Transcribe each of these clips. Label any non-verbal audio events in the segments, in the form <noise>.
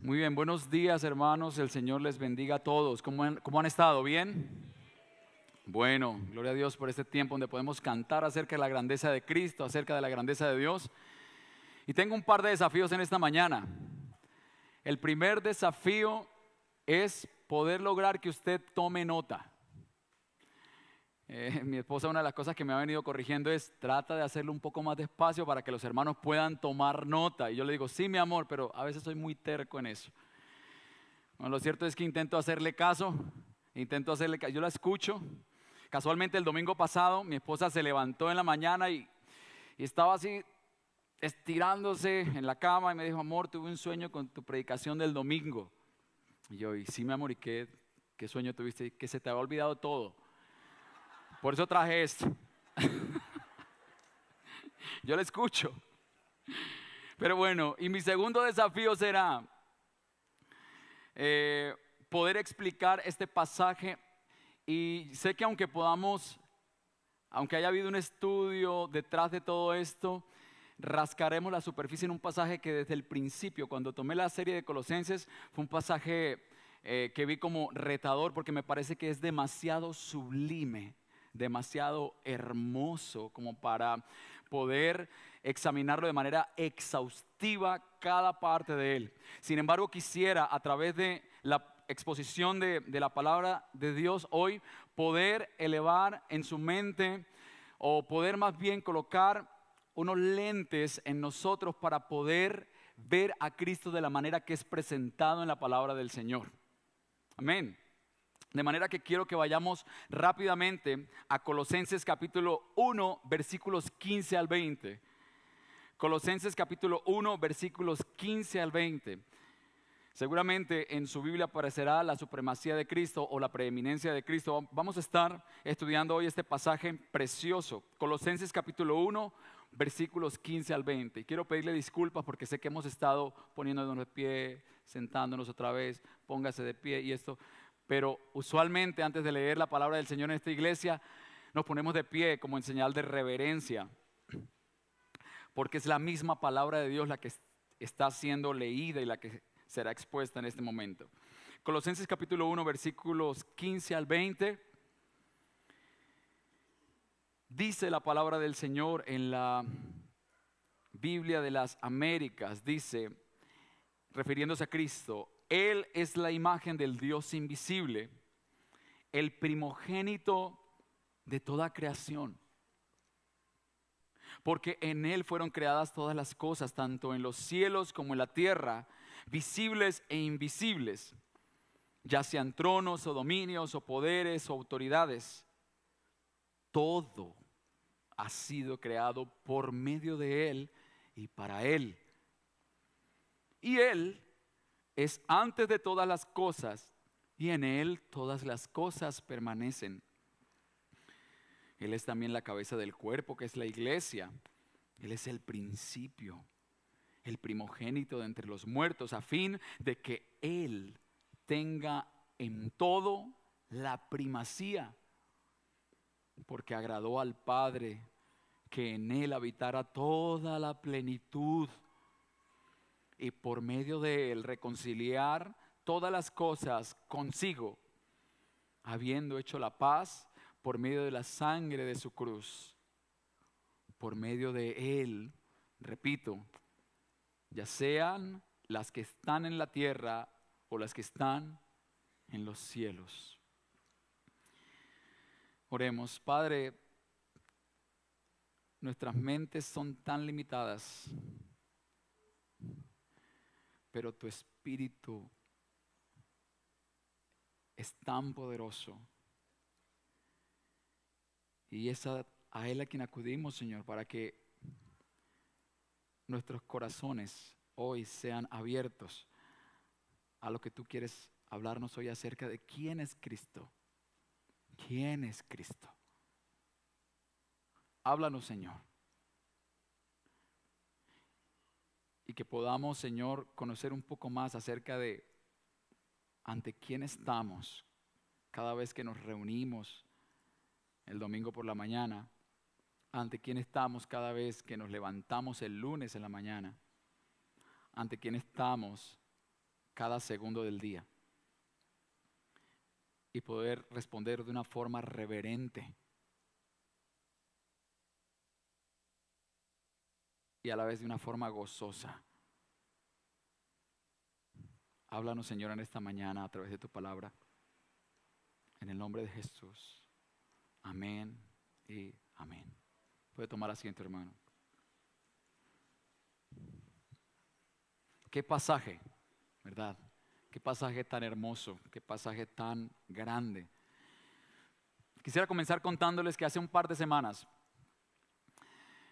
Muy bien, buenos días hermanos, el Señor les bendiga a todos. ¿Cómo han, cómo han estado? ¿Bien? Bueno, gloria a Dios por este tiempo donde podemos cantar acerca de la grandeza de Cristo, acerca de la grandeza de Dios. Y tengo un par de desafíos en esta mañana. El primer desafío es poder lograr que usted tome nota. Eh, <laughs> mi esposa una de las cosas que me ha venido corrigiendo es trata de hacerlo un poco más despacio para que los hermanos puedan tomar nota. Y yo le digo, sí, mi amor, pero a veces soy muy terco en eso. Bueno, lo cierto es que intento hacerle caso, intento hacerle caso. Yo la escucho. Casualmente el domingo pasado mi esposa se levantó en la mañana y, y estaba así estirándose en la cama y me dijo, amor, tuve un sueño con tu predicación del domingo. Y yo, y sí, mi amor, ¿y qué, qué sueño tuviste? Que se te había olvidado todo. Por eso traje esto. <laughs> Yo le escucho. Pero bueno, y mi segundo desafío será eh, poder explicar este pasaje. Y sé que aunque podamos, aunque haya habido un estudio detrás de todo esto, rascaremos la superficie en un pasaje que desde el principio, cuando tomé la serie de Colosenses, fue un pasaje eh, que vi como retador porque me parece que es demasiado sublime demasiado hermoso como para poder examinarlo de manera exhaustiva cada parte de él. Sin embargo, quisiera a través de la exposición de, la palabra de Dios hoy poder elevar en su mente o poder más bien colocar unos lentes en nosotros para poder ver a Cristo de la manera que es presentado en la palabra del Señor. Amén. De manera que quiero que vayamos rápidamente a Colosenses capítulo 1, versículos 15 al 20. Colosenses capítulo 1, versículos 15 al 20. Seguramente en su Biblia aparecerá la supremacía de Cristo o la preeminencia de Cristo. Vamos a estar estudiando hoy este pasaje precioso. Colosenses capítulo 1, versículos 15 al 20. Y quiero pedirle disculpas porque sé que hemos estado poniéndonos de pie, sentándonos otra vez, póngase de pie y esto pero usualmente antes de leer la palabra del Señor en esta iglesia, nos ponemos de pie como en señal de reverencia, porque es la misma palabra de Dios la que está siendo leída y la que será expuesta en este momento. Colosenses capítulo 1, versículos 15 al 20. Dice la palabra del Señor en la Biblia de las Américas, dice, refiriéndose a Cristo, él es la imagen del Dios invisible, el primogénito de toda creación. Porque en Él fueron creadas todas las cosas, tanto en los cielos como en la tierra, visibles e invisibles, ya sean tronos o dominios o poderes o autoridades. Todo ha sido creado por medio de Él y para Él. Y Él es antes de todas las cosas y en Él todas las cosas permanecen. Él es también la cabeza del cuerpo, que es la iglesia. Él es el principio, el primogénito de entre los muertos, a fin de que Él tenga en todo la primacía, porque agradó al Padre que en Él habitara toda la plenitud y por medio de él reconciliar todas las cosas consigo, habiendo hecho la paz por medio de la sangre de su cruz. Por medio de él, repito, ya sean las que están en la tierra o las que están en los cielos. Oremos, Padre, nuestras mentes son tan limitadas pero tu espíritu es tan poderoso. Y es a, Él a quien acudimos, Señor, para que nuestros corazones hoy sean abiertos a lo que tú quieres hablarnos hoy acerca de quién es Cristo. ¿Quién es Cristo? Háblanos, Señor. Y que podamos, Señor, conocer un poco más acerca de ante quién estamos cada vez que nos reunimos el domingo por la mañana, ante quién estamos cada vez que nos levantamos el lunes en la mañana, ante quién estamos cada segundo del día y poder responder de una forma reverente y a la vez de una forma gozosa. Háblanos, Señor, en esta mañana a través de tu palabra. En el nombre de Jesús. Amén y amén. Puede tomar asiento, hermano. Qué pasaje, ¿verdad? Qué pasaje tan hermoso, qué pasaje tan grande. Quisiera comenzar contándoles que hace un par de semanas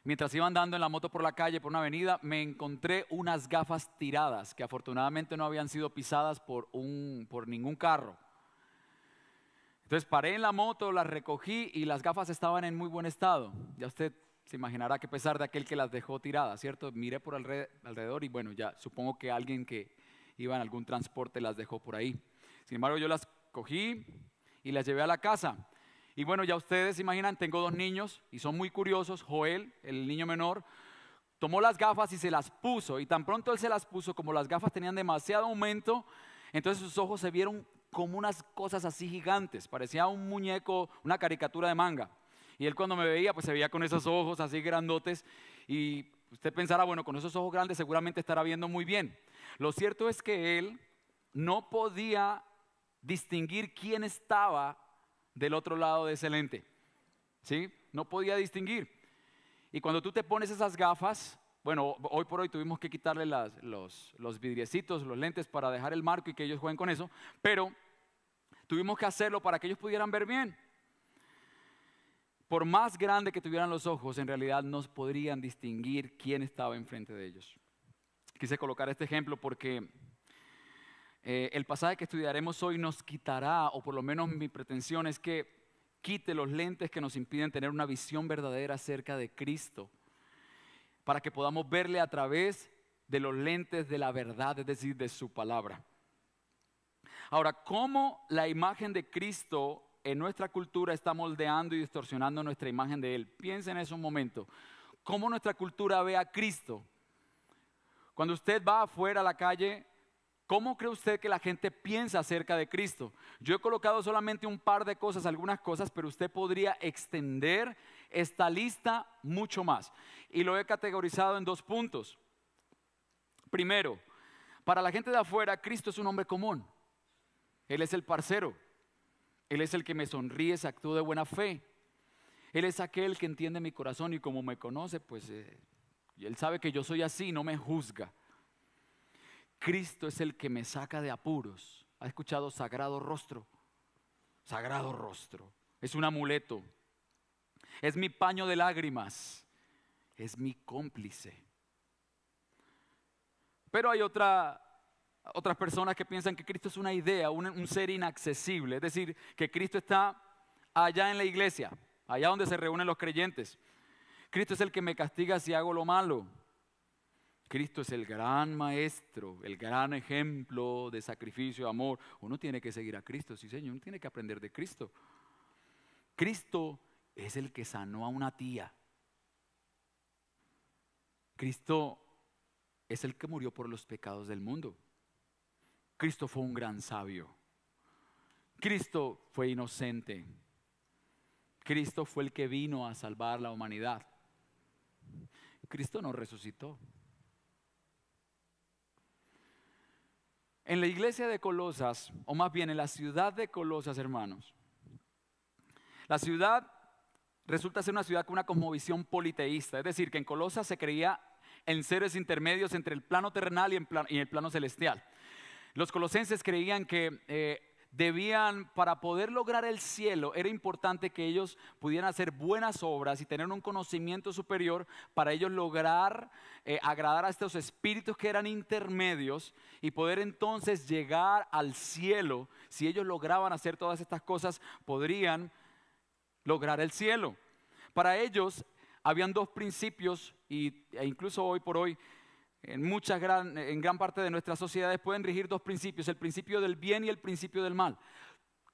Mientras iba andando en la moto por la calle, por una avenida, me encontré unas gafas tiradas que afortunadamente no habían sido pisadas por, un, por ningún carro. Entonces paré en la moto, las recogí y las gafas estaban en muy buen estado. Ya usted se imaginará que pesar de aquel que las dejó tiradas, ¿cierto? Miré por alrededor y bueno, ya supongo que alguien que iba en algún transporte las dejó por ahí. Sin embargo, yo las cogí y las llevé a la casa. Y bueno, ya ustedes imaginan, tengo dos niños y son muy curiosos. Joel, el niño menor, tomó las gafas y se las puso. Y tan pronto él se las puso, como las gafas tenían demasiado aumento, entonces sus ojos se vieron como unas cosas así gigantes. Parecía un muñeco, una caricatura de manga. Y él cuando me veía, pues se veía con esos ojos así grandotes. Y usted pensará, bueno, con esos ojos grandes seguramente estará viendo muy bien. Lo cierto es que él no podía distinguir quién estaba del otro lado de ese lente. ¿Sí? No podía distinguir. Y cuando tú te pones esas gafas, bueno, hoy por hoy tuvimos que quitarle los, los vidriecitos, los lentes para dejar el marco y que ellos jueguen con eso, pero tuvimos que hacerlo para que ellos pudieran ver bien. Por más grande que tuvieran los ojos, en realidad no podrían distinguir quién estaba enfrente de ellos. Quise colocar este ejemplo porque eh, el pasaje que estudiaremos hoy nos quitará, o por lo menos mi pretensión es que quite los lentes que nos impiden tener una visión verdadera acerca de Cristo, para que podamos verle a través de los lentes de la verdad, es decir, de su palabra. Ahora, ¿cómo la imagen de Cristo en nuestra cultura está moldeando y distorsionando nuestra imagen de Él? Piensen en eso un momento. ¿Cómo nuestra cultura ve a Cristo? Cuando usted va afuera a la calle, ¿Cómo cree usted que la gente piensa acerca de Cristo? Yo he colocado solamente un par de cosas, algunas cosas, pero usted podría extender esta lista mucho más. Y lo he categorizado en dos puntos. Primero, para la gente de afuera, Cristo es un hombre común. Él es el parcero. Él es el que me sonríe, se actúa de buena fe. Él es aquel que entiende mi corazón y como me conoce, pues eh, él sabe que yo soy así, no me juzga. Cristo es el que me saca de apuros. ¿Ha escuchado sagrado rostro? Sagrado rostro. Es un amuleto. Es mi paño de lágrimas. Es mi cómplice. Pero hay otra, otras personas que piensan que Cristo es una idea, un, un ser inaccesible. Es decir, que Cristo está allá en la iglesia, allá donde se reúnen los creyentes. Cristo es el que me castiga si hago lo malo. Cristo es el gran maestro, el gran ejemplo de sacrificio, amor. Uno tiene que seguir a Cristo, sí Señor, uno tiene que aprender de Cristo. Cristo es el que sanó a una tía. Cristo es el que murió por los pecados del mundo. Cristo fue un gran sabio. Cristo fue inocente. Cristo fue el que vino a salvar la humanidad. Cristo no resucitó. En la iglesia de Colosas, o más bien en la ciudad de Colosas, hermanos, la ciudad resulta ser una ciudad con una cosmovisión politeísta, es decir, que en Colosas se creía en seres intermedios entre el plano terrenal y, el plano celestial. Los colosenses creían que eh, debían, para poder lograr el cielo, era importante que ellos pudieran hacer buenas obras y tener un conocimiento superior para ellos lograr eh, agradar a estos espíritus que eran intermedios y poder entonces llegar al cielo. Si ellos lograban hacer todas estas cosas, podrían lograr el cielo. Para ellos habían dos principios y, e incluso hoy por hoy en muchas gran, en gran parte de nuestras sociedades pueden regir dos principios, el principio del bien y el principio del mal.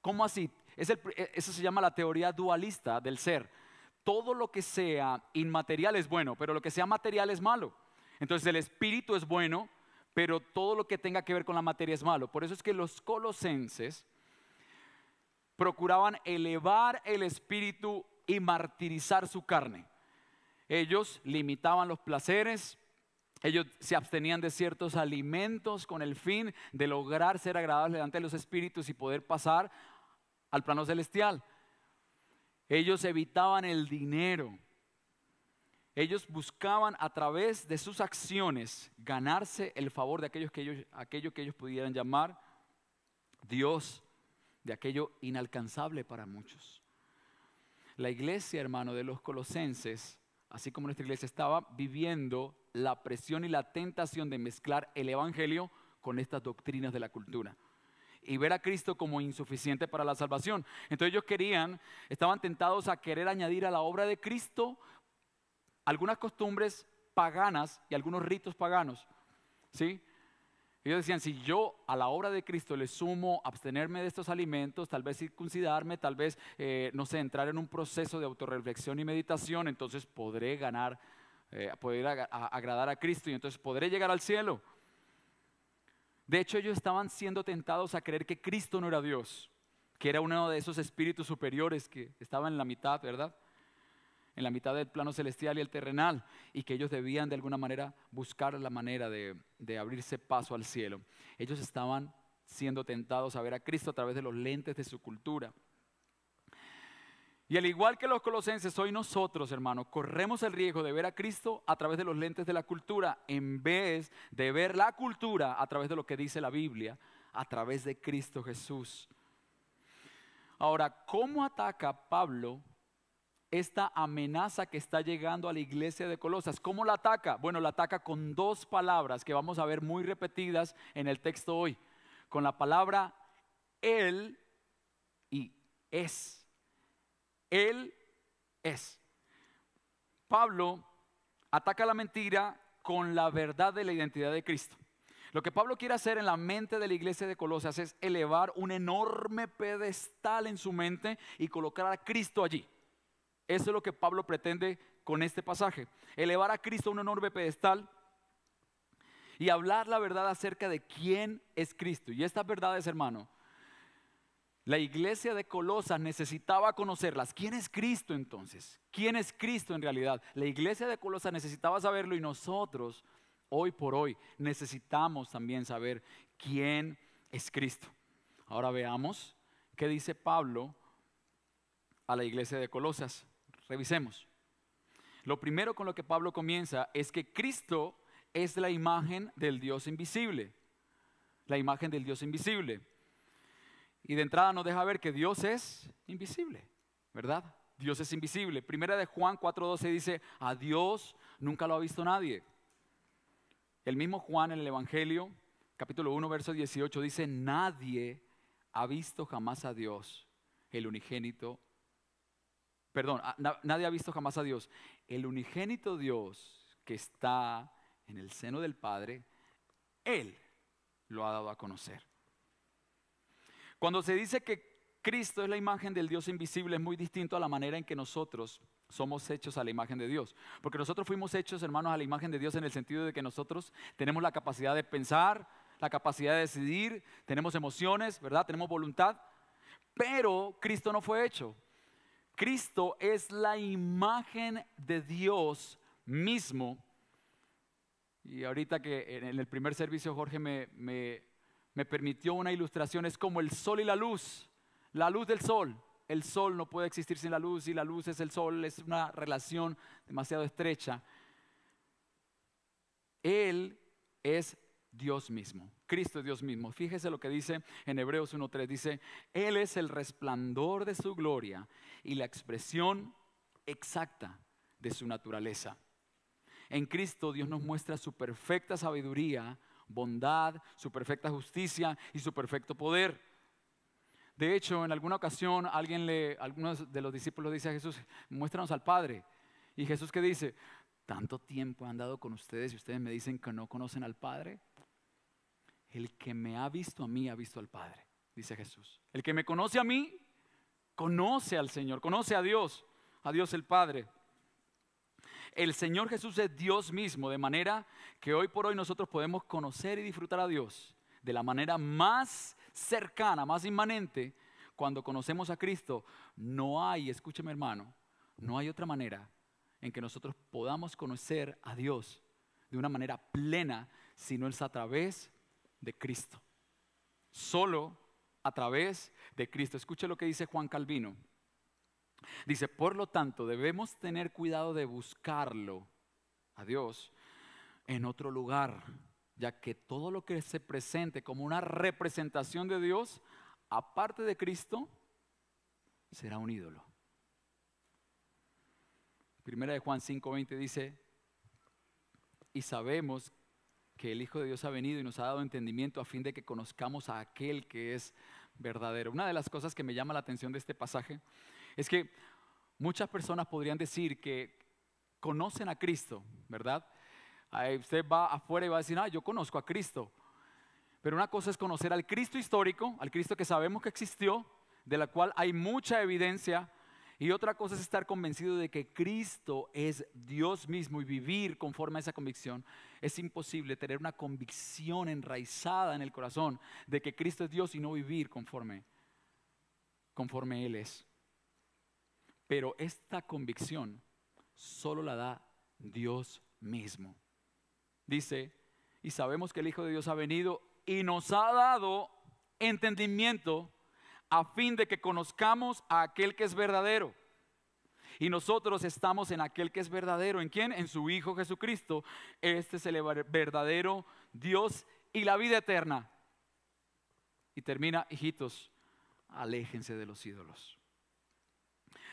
¿Cómo así? E, eso se llama la teoría dualista del ser. Todo lo que sea inmaterial es bueno, pero lo que sea material es malo. Entonces el espíritu es bueno, pero todo lo que tenga que ver con la materia es malo. Por eso es que los colosenses procuraban elevar el espíritu y martirizar su carne. Ellos limitaban los placeres, ellos se abstenían de ciertos alimentos con el fin de lograr ser agradables delante de los espíritus y poder pasar al plano celestial. Ellos evitaban el dinero. Ellos buscaban a través de sus acciones ganarse el favor de aquellos que ellos, aquello que ellos pudieran llamar Dios, de aquello inalcanzable para muchos. La iglesia, hermano, de los colosenses, así como nuestra iglesia, estaba viviendo la presión y la tentación de mezclar el Evangelio con estas doctrinas de la cultura y ver a Cristo como insuficiente para la salvación. Entonces ellos querían, estaban tentados a querer añadir a la obra de Cristo algunas costumbres paganas y algunos ritos paganos. ¿Sí? Ellos decían, si yo a la obra de Cristo le sumo abstenerme de estos alimentos, tal vez circuncidarme, tal vez, eh, no sé, entrar en un proceso de autorreflexión y meditación, entonces podré ganar, eh, poder agradar a Cristo y entonces podré llegar al cielo. De hecho, ellos estaban siendo tentados a creer que Cristo no era Dios, que era uno de esos espíritus superiores que estaba en la mitad, ¿verdad? En la mitad del plano celestial y el terrenal, y que ellos debían de alguna manera buscar la manera de, abrirse paso al cielo. Ellos estaban siendo tentados a ver a Cristo a través de los lentes de su cultura. Y al igual que los colosenses, hoy nosotros, hermanos, corremos el riesgo de ver a Cristo a través de los lentes de la cultura, en vez de ver la cultura a través de lo que dice la Biblia, a través de Cristo Jesús. Ahora, ¿cómo ataca Pablo esta amenaza que está llegando a la iglesia de Colosas. ¿Cómo la ataca? Bueno, la ataca con dos palabras que vamos a ver muy repetidas en el texto hoy. Con la palabra Él y es. Él es. Pablo ataca la mentira con la verdad de la identidad de Cristo. Lo que Pablo quiere hacer en la mente de la iglesia de Colosas es elevar un enorme pedestal en su mente y colocar a Cristo allí. Eso es lo que Pablo pretende con este pasaje. Elevar a Cristo a un enorme pedestal y hablar la verdad acerca de quién es Cristo. Y estas verdades, hermano, la iglesia de Colosas necesitaba conocerlas. ¿Quién es Cristo entonces? ¿Quién es Cristo en realidad? La iglesia de Colosas necesitaba saberlo y nosotros, hoy por hoy, necesitamos también saber quién es Cristo. Ahora veamos qué dice Pablo a la iglesia de Colosas. Revisemos. Lo primero con lo que Pablo comienza es que Cristo es la imagen del Dios invisible. La imagen del Dios invisible. Y de entrada nos deja ver que Dios es invisible, ¿verdad? Dios es invisible. Primera de Juan 4:12 dice, a Dios nunca lo ha visto nadie. El mismo Juan en el Evangelio, capítulo 1, verso 18, dice, nadie ha visto jamás a Dios, el unigénito perdón, nadie ha visto jamás a Dios. El unigénito Dios que está en el seno del Padre, Él lo ha dado a conocer. Cuando se dice que Cristo es la imagen del Dios invisible, es muy distinto a la manera en que nosotros somos hechos a la imagen de Dios. Porque nosotros fuimos hechos, hermanos, a la imagen de Dios en el sentido de que nosotros tenemos la capacidad de pensar, la capacidad de decidir, tenemos emociones, ¿verdad? Tenemos voluntad. Pero Cristo no fue hecho. Cristo es la imagen de Dios mismo. Y ahorita que en el primer servicio Jorge me, me, permitió una ilustración, es como el sol y la luz, la luz del sol. El sol no puede existir sin la luz y la luz es el sol, es una relación demasiado estrecha. Él es Dios mismo. Cristo es Dios mismo. Fíjese lo que dice en Hebreos 1.3. Dice, Él es el resplandor de su gloria y la expresión exacta de su naturaleza. En Cristo Dios nos muestra su perfecta sabiduría, bondad, su perfecta justicia y su perfecto poder. De hecho, en alguna ocasión alguien le, algunos de los discípulos dice a Jesús, muéstranos al Padre. Y Jesús que dice, tanto tiempo he andado con ustedes y ustedes me dicen que no conocen al Padre. El que me ha visto a mí ha visto al Padre, dice Jesús. El que me conoce a mí, conoce al Señor, conoce a Dios, a Dios el Padre. El Señor Jesús es Dios mismo, de manera que hoy por hoy nosotros podemos conocer y disfrutar a Dios de la manera más cercana, más inmanente, cuando conocemos a Cristo. No hay, escúcheme hermano, no hay otra manera en que nosotros podamos conocer a Dios de una manera plena, sino es a través de Cristo. Solo a través de Cristo. Escuche lo que dice Juan Calvino. Dice, por lo tanto, debemos tener cuidado de buscarlo a Dios en otro lugar, ya que todo lo que se presente como una representación de Dios, aparte de Cristo, será un ídolo. Primera de Juan 5:20 dice, y sabemos que el Hijo de Dios ha venido y nos ha dado entendimiento a fin de que conozcamos a aquel que es verdadero. Una de las cosas que me llama la atención de este pasaje es que muchas personas podrían decir que conocen a Cristo, ¿verdad? usted va afuera y va a decir, ah, yo conozco a Cristo. Pero una cosa es conocer al Cristo histórico, al Cristo que sabemos que existió, de la cual hay mucha evidencia y otra cosa es estar convencido de que Cristo es Dios mismo y vivir conforme a esa convicción. Es imposible tener una convicción enraizada en el corazón de que Cristo es Dios y no vivir conforme, conforme Él es. Pero esta convicción solo la da Dios mismo. Dice, y sabemos que el Hijo de Dios ha venido y nos ha dado entendimiento a fin de que conozcamos a aquel que es verdadero. Y nosotros estamos en aquel que es verdadero. ¿En quién? En su Hijo Jesucristo. Este es el verdadero Dios y la vida eterna. Y termina, hijitos, aléjense de los ídolos.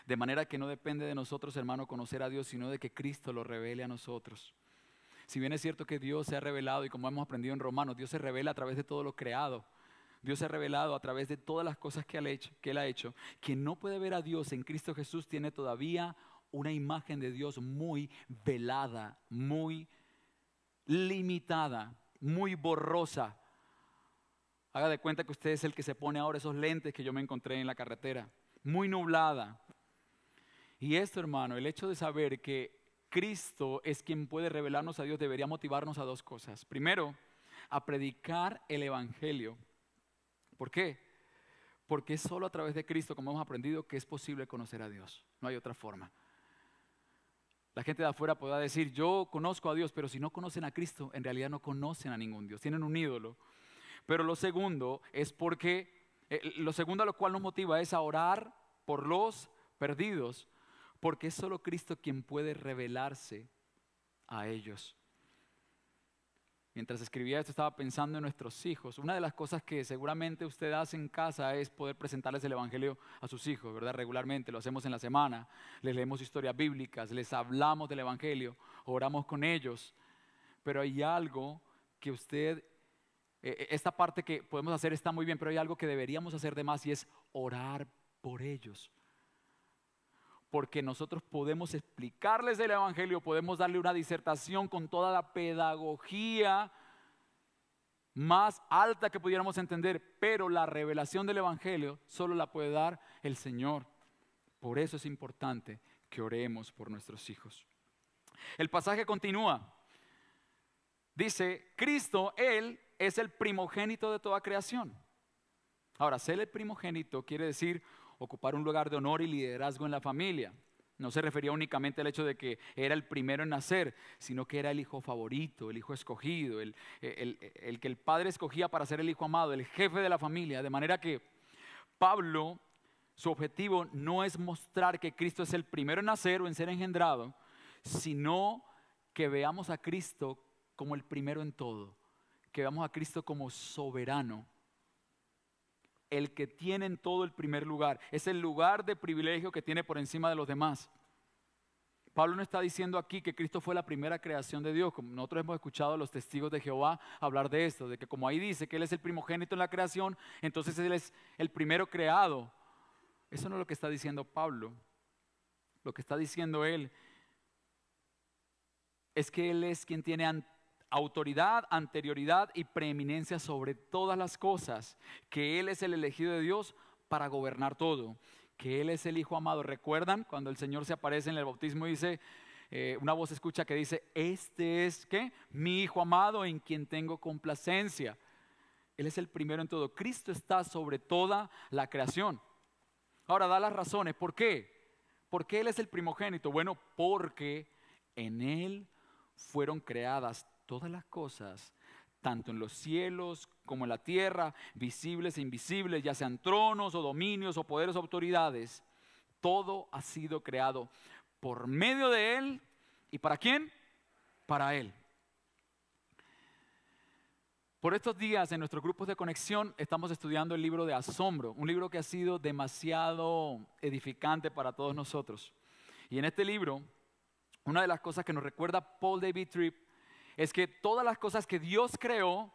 De manera que no depende de nosotros, hermano, conocer a Dios, sino de que Cristo lo revele a nosotros. Si bien es cierto que Dios se ha revelado, y como hemos aprendido en Romanos, Dios se revela a través de todo lo creado. Dios se ha revelado a través de todas las cosas que, él ha hecho. Quien no puede ver a Dios en Cristo Jesús tiene todavía una imagen de Dios muy velada, muy limitada, muy borrosa. Haga de cuenta que usted es el que se pone ahora esos lentes que yo me encontré en la carretera, muy nublada. Y esto, hermano, el hecho de saber que Cristo es quien puede revelarnos a Dios debería motivarnos a dos cosas. Primero, a predicar el Evangelio ¿Por qué? Porque es solo a través de Cristo, como hemos aprendido, que es posible conocer a Dios. No hay otra forma. La gente de afuera podrá decir, yo conozco a Dios, pero si no conocen a Cristo, en realidad no conocen a ningún Dios, tienen un ídolo. Pero lo segundo es porque, eh, lo segundo a lo cual nos motiva es a orar por los perdidos, porque es solo Cristo quien puede revelarse a ellos. Mientras escribía esto estaba pensando en nuestros hijos. Una de las cosas que seguramente usted hace en casa es poder presentarles el Evangelio a sus hijos, ¿verdad? Regularmente, lo hacemos en la semana, les leemos historias bíblicas, les hablamos del Evangelio, oramos con ellos. Pero hay algo que usted, eh, esta parte que podemos hacer está muy bien, pero hay algo que deberíamos hacer de más y es orar por ellos porque nosotros podemos explicarles el Evangelio, podemos darle una disertación con toda la pedagogía más alta que pudiéramos entender, pero la revelación del Evangelio solo la puede dar el Señor. Por eso es importante que oremos por nuestros hijos. El pasaje continúa. Dice, Cristo, Él es el primogénito de toda creación. Ahora, ser el primogénito quiere decir ocupar un lugar de honor y liderazgo en la familia. No se refería únicamente al hecho de que era el primero en nacer, sino que era el hijo favorito, el hijo escogido, el, que el padre escogía para ser el hijo amado, el jefe de la familia. De manera que Pablo, su objetivo no es mostrar que Cristo es el primero en nacer o en ser engendrado, sino que veamos a Cristo como el primero en todo, que veamos a Cristo como soberano el que tiene en todo el primer lugar. Es el lugar de privilegio que tiene por encima de los demás. Pablo no está diciendo aquí que Cristo fue la primera creación de Dios, como nosotros hemos escuchado a los testigos de Jehová hablar de esto, de que como ahí dice que Él es el primogénito en la creación, entonces Él es el primero creado. Eso no es lo que está diciendo Pablo. Lo que está diciendo Él es que Él es quien tiene autoridad, anterioridad y preeminencia sobre todas las cosas, que Él es el elegido de Dios para gobernar todo, que Él es el Hijo amado. ¿Recuerdan cuando el Señor se aparece en el bautismo y dice, eh, una voz escucha que dice, este es, ¿qué? Mi Hijo amado en quien tengo complacencia. Él es el primero en todo. Cristo está sobre toda la creación. Ahora da las razones. ¿Por qué? ¿Por qué Él es el primogénito? Bueno, porque en Él fueron creadas todas las cosas, tanto en los cielos como en la tierra, visibles e invisibles, ya sean tronos o dominios o poderes o autoridades. Todo ha sido creado por medio de Él. ¿Y para quién? Para Él. Por estos días en nuestros grupos de conexión estamos estudiando el libro de Asombro, un libro que ha sido demasiado edificante para todos nosotros. Y en este libro, una de las cosas que nos recuerda Paul David Tripp es que todas las cosas que Dios creó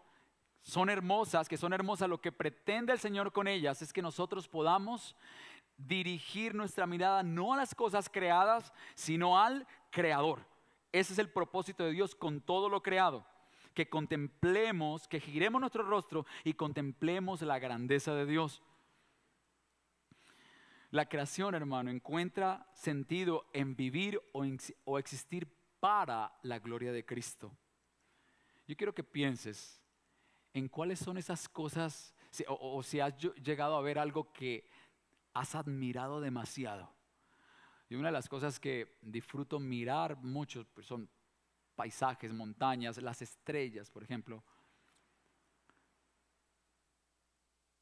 son hermosas, que son hermosas, lo que pretende el Señor con ellas es que nosotros podamos dirigir nuestra mirada no a las cosas creadas, sino al Creador. Ese es el propósito de Dios con todo lo creado. Que contemplemos, que giremos nuestro rostro y contemplemos la grandeza de Dios. La creación, hermano, encuentra sentido en vivir o, existir para la gloria de Cristo. Yo quiero que pienses en cuáles son esas cosas, o si has llegado a ver algo que has admirado demasiado. Y una de las cosas que disfruto mirar mucho pues, son paisajes, montañas, las estrellas, por ejemplo.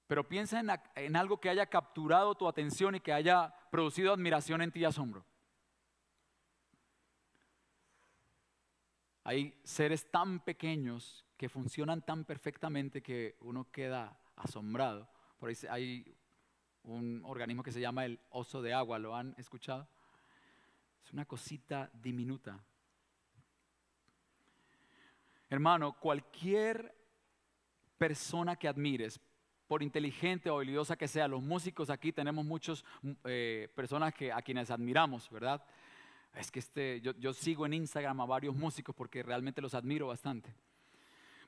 Pero piensa en, en, algo que haya capturado tu atención y que haya producido admiración en ti y asombro. Hay seres tan pequeños que funcionan tan perfectamente que uno queda asombrado. Por ahí hay un organismo que se llama el oso de agua, ¿lo han escuchado? Es una cosita diminuta. Hermano, cualquier persona que admires, por inteligente o habilidosa que sea, los músicos aquí tenemos muchas eh, personas que, a quienes admiramos, ¿verdad? Es que este, yo, yo sigo en Instagram a varios músicos porque realmente los admiro bastante.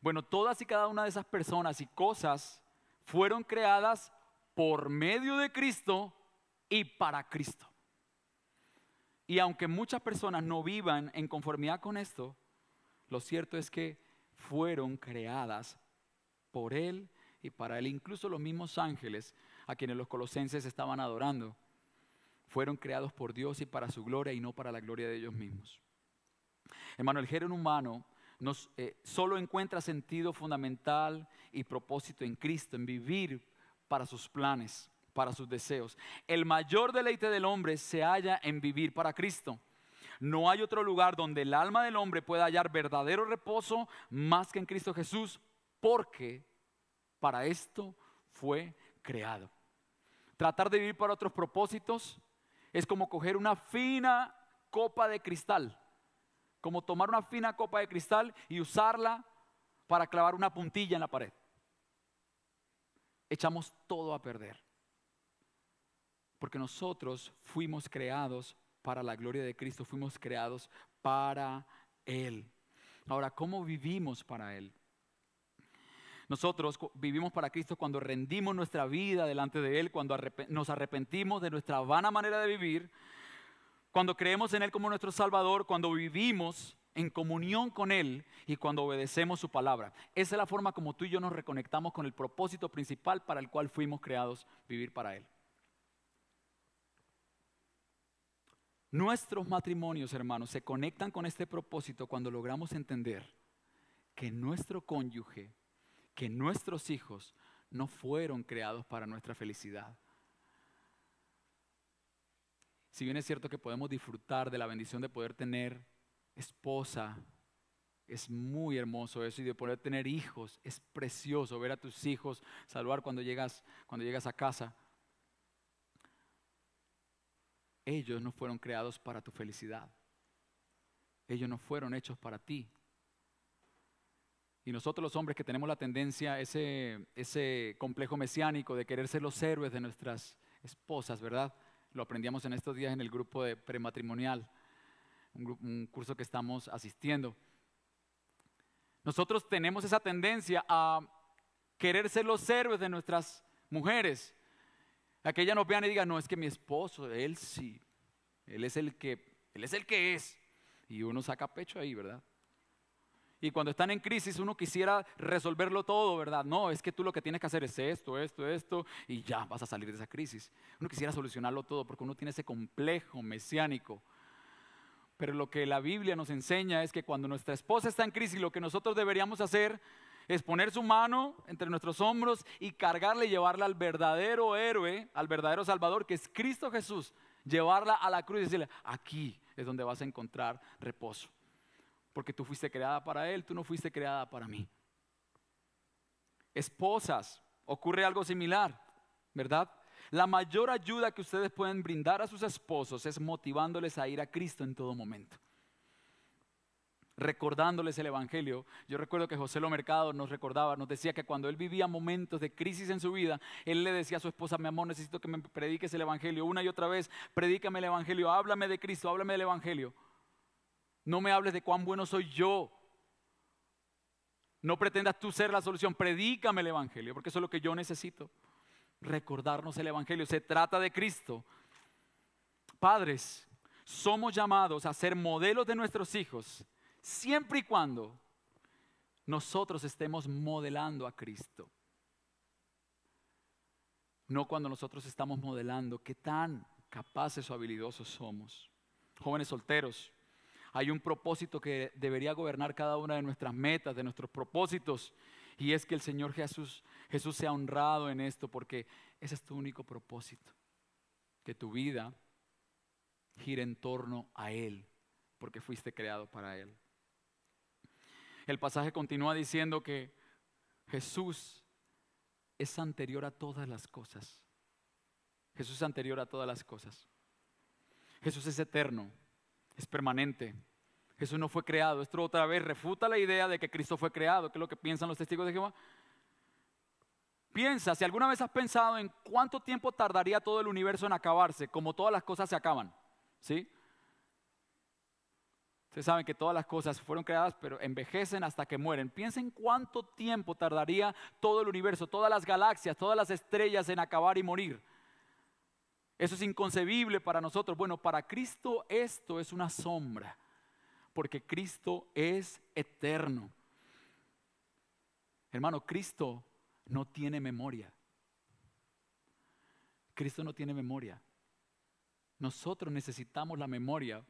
Bueno, todas y cada una de esas personas y cosas fueron creadas por medio de Cristo y para Cristo. Y aunque muchas personas no vivan en conformidad con esto, lo cierto es que fueron creadas por Él y para Él. Incluso los mismos ángeles a quienes los colosenses estaban adorando, fueron creados por Dios y para su gloria y no para la gloria de ellos mismos. Hermano, el género humano nos, eh, solo encuentra sentido fundamental y propósito en Cristo, en vivir para sus planes, para sus deseos. El mayor deleite del hombre se halla en vivir para Cristo. No hay otro lugar donde el alma del hombre pueda hallar verdadero reposo más que en Cristo Jesús, porque para esto fue creado. Tratar de vivir para otros propósitos es como coger una fina copa de cristal, como tomar una fina copa de cristal y usarla para clavar una puntilla en la pared echamos todo a perder. Porque nosotros fuimos creados para la gloria de Cristo, fuimos creados para Él. Ahora, ¿cómo vivimos para Él? Nosotros vivimos para Cristo cuando rendimos nuestra vida delante de Él, cuando nos arrepentimos de nuestra vana manera de vivir, cuando creemos en Él como nuestro Salvador, cuando vivimos en comunión con Él y cuando obedecemos su palabra. Esa es la forma como tú y yo nos reconectamos con el propósito principal para el cual fuimos creados, vivir para Él. Nuestros matrimonios, hermanos, se conectan con este propósito cuando logramos entender que nuestro cónyuge, que nuestros hijos no fueron creados para nuestra felicidad. Si bien es cierto que podemos disfrutar de la bendición de poder tener esposa, es muy hermoso eso y de poder tener hijos, es precioso ver a tus hijos, saludar cuando llegas, cuando llegas a casa. Ellos no fueron creados para tu felicidad. Ellos no fueron hechos para ti. Y nosotros los hombres que tenemos la tendencia, ese, ese complejo mesiánico de querer ser los héroes de nuestras esposas, ¿verdad? Lo aprendíamos en estos días en el grupo de prematrimonial un, curso que estamos asistiendo. Nosotros tenemos esa tendencia a querer ser los héroes de nuestras mujeres. A que ella nos vean y digan, no, es que mi esposo, él sí, él es el que, él es el que es. Y uno saca pecho ahí, ¿verdad? Y cuando están en crisis uno quisiera resolverlo todo, ¿verdad? No, es que tú lo que tienes que hacer es esto, esto, esto, y ya vas a salir de esa crisis. Uno quisiera solucionarlo todo porque uno tiene ese complejo mesiánico. Pero lo que la Biblia nos enseña es que cuando nuestra esposa está en crisis, lo que nosotros deberíamos hacer es poner su mano entre nuestros hombros y cargarle y llevarla al verdadero héroe, al verdadero Salvador, que es Cristo Jesús. Llevarla a la cruz y decirle, aquí es donde vas a encontrar reposo porque tú fuiste creada para Él, tú no fuiste creada para mí. Esposas, ocurre algo similar, ¿verdad? La mayor ayuda que ustedes pueden brindar a sus esposos es motivándoles a ir a Cristo en todo momento. Recordándoles el Evangelio. Yo recuerdo que José Lo Mercado nos recordaba, nos decía que cuando él vivía momentos de crisis en su vida, él le decía a su esposa, mi amor, necesito que me prediques el Evangelio una y otra vez, predícame el Evangelio, háblame de Cristo, háblame del Evangelio. No me hables de cuán bueno soy yo. No pretendas tú ser la solución. Predícame el Evangelio, porque eso es lo que yo necesito. Recordarnos el Evangelio. Se trata de Cristo. Padres, somos llamados a ser modelos de nuestros hijos, siempre y cuando nosotros estemos modelando a Cristo. No cuando nosotros estamos modelando qué tan capaces o habilidosos somos. Jóvenes solteros, hay un propósito que debería gobernar cada una de nuestras metas, de nuestros propósitos. Y es que el Señor Jesús, Jesús sea honrado en esto, porque ese es tu único propósito. Que tu vida gire en torno a Él, porque fuiste creado para Él. El pasaje continúa diciendo que Jesús es anterior a todas las cosas. Jesús es anterior a todas las cosas. Jesús es eterno es permanente. Jesús no fue creado. Esto otra vez refuta la idea de que Cristo fue creado, que es lo que piensan los testigos de Jehová. Piensa, si alguna vez has pensado en cuánto tiempo tardaría todo el universo en acabarse, como todas las cosas se acaban, ¿sí? Ustedes saben que todas las cosas fueron creadas, pero envejecen hasta que mueren. Piensen cuánto tiempo tardaría todo el universo, todas las galaxias, todas las estrellas en acabar y morir. Eso es inconcebible para nosotros. Bueno, para Cristo esto es una sombra, porque Cristo es eterno. Hermano, Cristo no tiene memoria. Cristo no tiene memoria. Nosotros necesitamos la memoria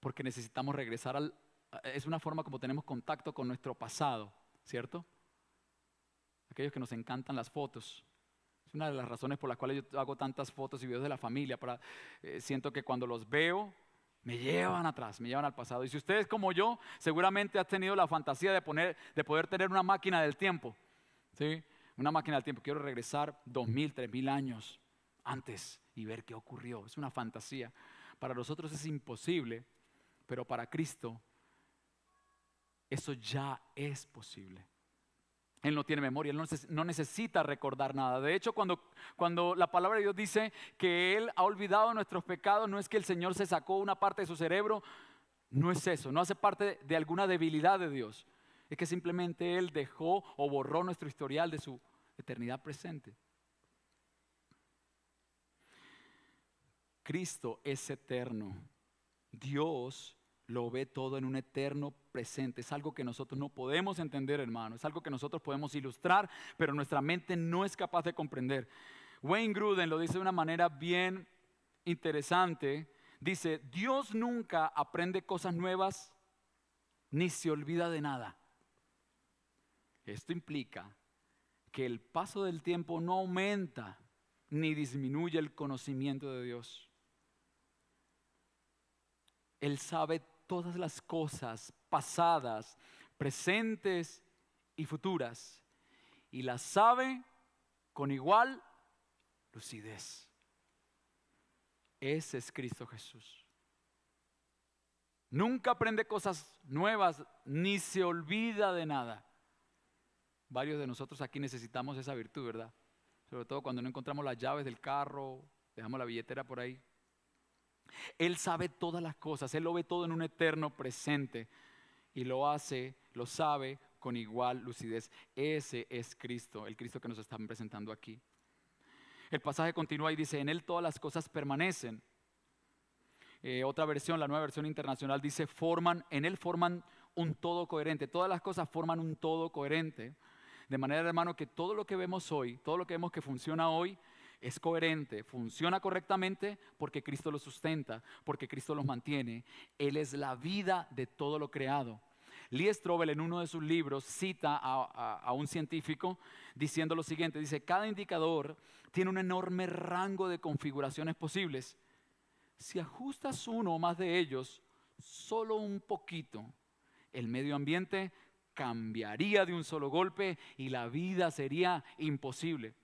porque necesitamos regresar al... Es una forma como tenemos contacto con nuestro pasado, ¿cierto? Aquellos que nos encantan las fotos, una de las razones por las cuales yo hago tantas fotos y videos de la familia. Para, eh, siento que cuando los veo, me llevan atrás, me llevan al pasado. Y si ustedes como yo, seguramente han tenido la fantasía de, poner, de poder tener una máquina del tiempo. ¿sí? Una máquina del tiempo. Quiero regresar dos mil, tres mil años antes y ver qué ocurrió. Es una fantasía. Para nosotros es imposible, pero para Cristo eso ya es posible. Él no tiene memoria, Él no necesita recordar nada. De hecho, cuando, la palabra de Dios dice que Él ha olvidado nuestros pecados, no es que el Señor se sacó una parte de su cerebro, no es eso, no hace parte de alguna debilidad de Dios. Es que simplemente Él dejó o borró nuestro historial de su eternidad presente. Cristo es eterno. Dios lo ve todo en un eterno presente. Es algo que nosotros no podemos entender, hermano. Es algo que nosotros podemos ilustrar, pero nuestra mente no es capaz de comprender. Wayne Gruden lo dice de una manera bien interesante. Dice, Dios nunca aprende cosas nuevas ni se olvida de nada. Esto implica que el paso del tiempo no aumenta ni disminuye el conocimiento de Dios. Él sabe todas las cosas pasadas, presentes y futuras, y las sabe con igual lucidez. Ese es Cristo Jesús. Nunca aprende cosas nuevas ni se olvida de nada. Varios de nosotros aquí necesitamos esa virtud, ¿verdad? Sobre todo cuando no encontramos las llaves del carro, dejamos la billetera por ahí. Él sabe todas las cosas, Él lo ve todo en un eterno presente y lo hace, lo sabe con igual lucidez. Ese es Cristo, el Cristo que nos están presentando aquí. El pasaje continúa y dice, en Él todas las cosas permanecen. eh, otra versión, la nueva versión internacional, dice, forman, en él forman un todo coherente. Todas las cosas forman un todo coherente. De manera, hermano, que todo lo que vemos hoy, todo lo que vemos que funciona hoy, es coherente, funciona correctamente porque Cristo lo sustenta, porque Cristo los mantiene. Él es la vida de todo lo creado. Lee Strobel en uno de sus libros cita a, un científico diciendo lo siguiente, dice, cada indicador tiene un enorme rango de configuraciones posibles. Si ajustas uno o más de ellos, solo un poquito, el medio ambiente cambiaría de un solo golpe y la vida sería imposible.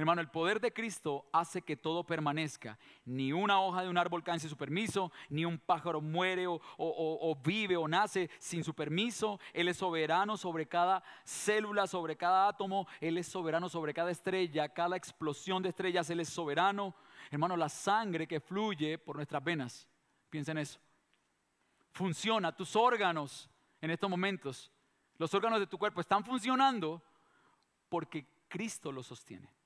Hermano, el poder de Cristo hace que todo permanezca. Ni una hoja de un árbol cae sin su permiso, ni un pájaro muere o, vive o nace sin su permiso. Él es soberano sobre cada célula, sobre cada átomo. Él es soberano sobre cada estrella, cada explosión de estrellas. Él es soberano. Hermano, la sangre que fluye por nuestras venas. Piensa en eso. Funciona. Tus órganos en estos momentos, los órganos de tu cuerpo están funcionando porque Cristo los sostiene.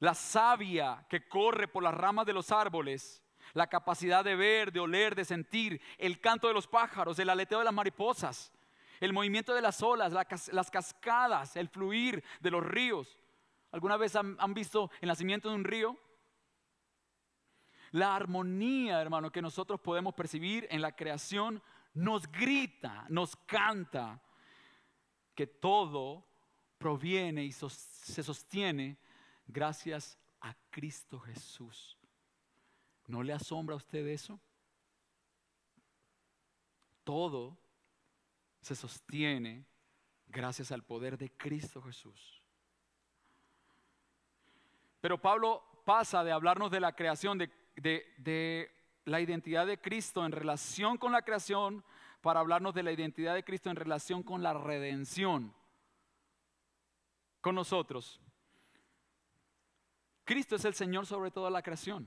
La savia que corre por las ramas de los árboles, la capacidad de ver, de oler, de sentir, el canto de los pájaros, el aleteo de las mariposas, el movimiento de las olas, las cascadas, el fluir de los ríos. ¿Alguna vez han, visto el nacimiento de un río? La armonía, hermano, que nosotros podemos percibir en la creación nos grita, nos canta que todo proviene y se sostiene gracias a Cristo Jesús. ¿No le asombra a usted eso? Todo se sostiene gracias al poder de Cristo Jesús. Pero Pablo pasa de hablarnos de la creación, de, la identidad de Cristo en relación con la creación, para hablarnos de la identidad de Cristo en relación con la redención con nosotros. Cristo es el Señor sobre toda la creación,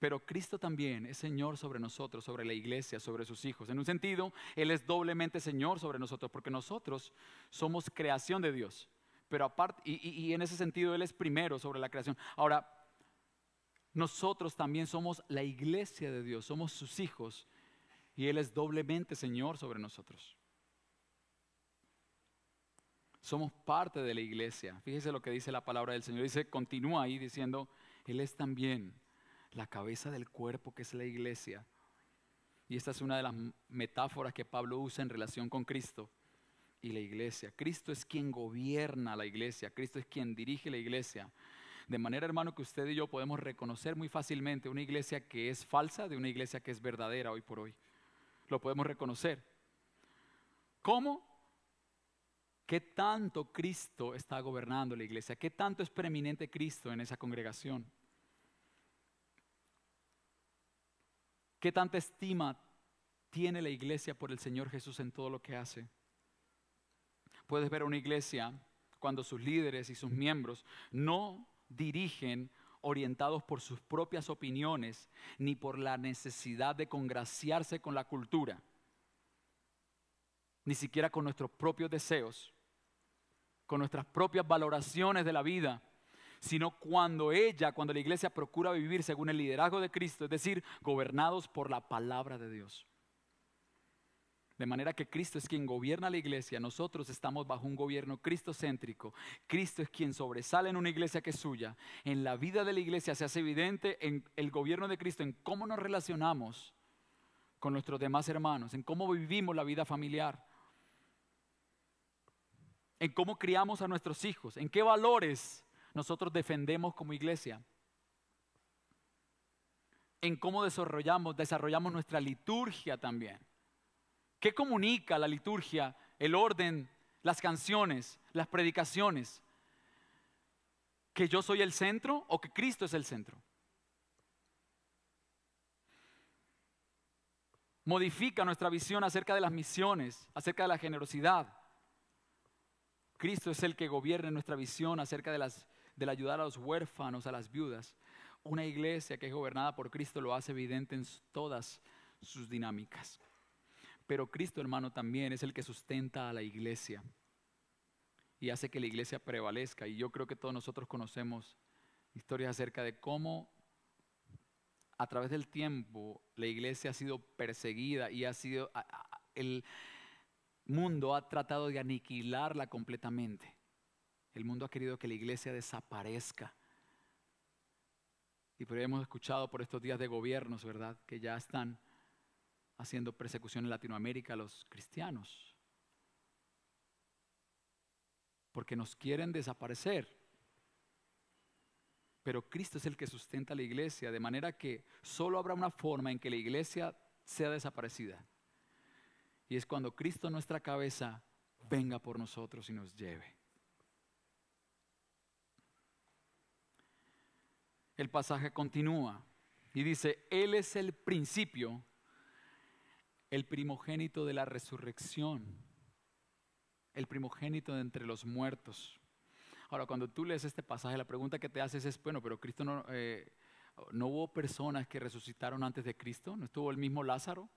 pero Cristo también es Señor sobre nosotros, sobre la iglesia, sobre sus hijos. En un sentido, Él es doblemente Señor sobre nosotros, porque nosotros somos creación de Dios. Pero aparte, y, en ese sentido, Él es primero sobre la creación. Ahora, nosotros también somos la iglesia de Dios, somos sus hijos, y Él es doblemente Señor sobre nosotros. Somos parte de la iglesia. Fíjese lo que dice la palabra del Señor. Dice, continúa ahí diciendo, Él es también la cabeza del cuerpo que es la iglesia. Y esta es una de las metáforas que Pablo usa en relación con Cristo y la iglesia. Cristo es quien gobierna la iglesia, Cristo es quien dirige la iglesia. De manera, hermano, que usted y yo podemos reconocer muy fácilmente una iglesia que es falsa de una iglesia que es verdadera hoy por hoy. Lo podemos reconocer. ¿Cómo? ¿Qué tanto Cristo está gobernando la iglesia? ¿Qué tanto es preeminente Cristo en esa congregación? ¿Qué tanta estima tiene la iglesia por el Señor Jesús en todo lo que hace? Puedes ver una iglesia cuando sus líderes y sus miembros no dirigen orientados por sus propias opiniones ni por la necesidad de congraciarse con la cultura, ni siquiera con nuestros propios deseos, con nuestras propias valoraciones de la vida, sino cuando ella, cuando la iglesia procura vivir según el liderazgo de Cristo, es decir, gobernados por la palabra de Dios. De manera que Cristo es quien gobierna la iglesia, nosotros estamos bajo un gobierno cristocéntrico. Cristo es quien sobresale en una iglesia que es suya. En la vida de la iglesia se hace evidente en el gobierno de Cristo, en cómo nos relacionamos con nuestros demás hermanos, en cómo vivimos la vida familiar en cómo criamos a nuestros hijos, en qué valores nosotros defendemos como iglesia, en cómo desarrollamos, desarrollamos nuestra liturgia también. ¿Qué comunica la liturgia, el orden, las canciones, las predicaciones? ¿Que yo soy el centro o que Cristo es el centro? Modifica nuestra visión acerca de las misiones, acerca de la generosidad, Cristo es el que gobierna nuestra visión acerca de, las, de ayudar a los huérfanos, a las viudas. Una iglesia que es gobernada por Cristo lo hace evidente en todas sus dinámicas. Pero Cristo, hermano, también es el que sustenta a la iglesia. y hace que la iglesia prevalezca. Y yo creo que todos nosotros conocemos historias acerca de cómo a través del tiempo la iglesia ha sido perseguida y ha sido el mundo ha tratado de aniquilarla completamente. El mundo ha querido que la iglesia desaparezca. Y por hemos escuchado por estos días de gobiernos, ¿verdad? Que ya están haciendo persecución en Latinoamérica a los cristianos. Porque nos quieren desaparecer. Pero Cristo es el que sustenta la iglesia, de manera que solo habrá una forma en que la iglesia sea desaparecida. Y es cuando Cristo, nuestra cabeza, venga por nosotros y nos lleve. El pasaje continúa y dice, Él es el principio, el primogénito de la resurrección, el primogénito de entre los muertos. Ahora, cuando tú lees este pasaje, la pregunta que te haces es, bueno, pero Cristo no, eh, no hubo personas que resucitaron antes de Cristo, no estuvo el mismo Lázaro,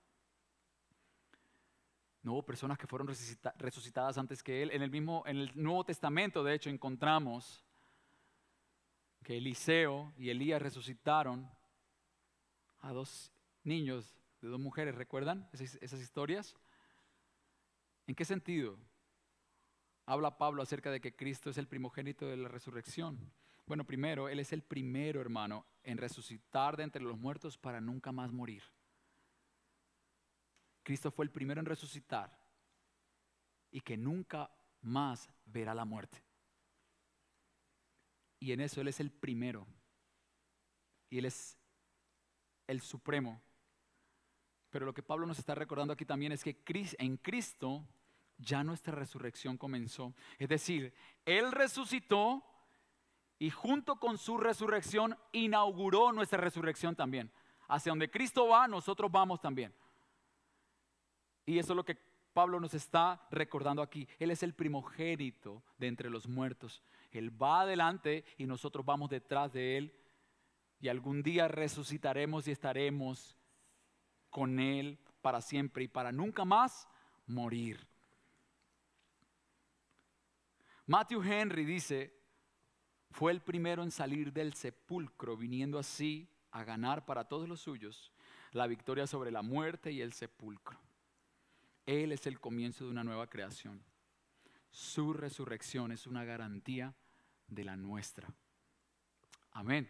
no hubo personas que fueron resucitadas antes que él. En el mismo, en el Nuevo Testamento, de hecho, encontramos que Eliseo y Elías resucitaron a dos niños de dos mujeres. ¿Recuerdan esas, esas historias? ¿En qué sentido? Habla Pablo acerca de que Cristo es el primogénito de la resurrección. Bueno, primero, Él es el primero, hermano, en resucitar de entre los muertos para nunca más morir. Cristo fue el primero en resucitar y que nunca más verá la muerte. Y en eso Él es el primero. Y Él es el supremo. Pero lo que Pablo nos está recordando aquí también es que en Cristo ya nuestra resurrección comenzó. Es decir, Él resucitó y junto con su resurrección inauguró nuestra resurrección también. Hacia donde Cristo va, nosotros vamos también. Y eso es lo que Pablo nos está recordando aquí. Él es el primogénito de entre los muertos. Él va adelante y nosotros vamos detrás de Él. Y algún día resucitaremos y estaremos con Él para siempre y para nunca más morir. Matthew Henry dice, fue el primero en salir del sepulcro, viniendo así a ganar para todos los suyos la victoria sobre la muerte y el sepulcro. Él es el comienzo de una nueva creación. Su resurrección es una garantía de la nuestra. Amén.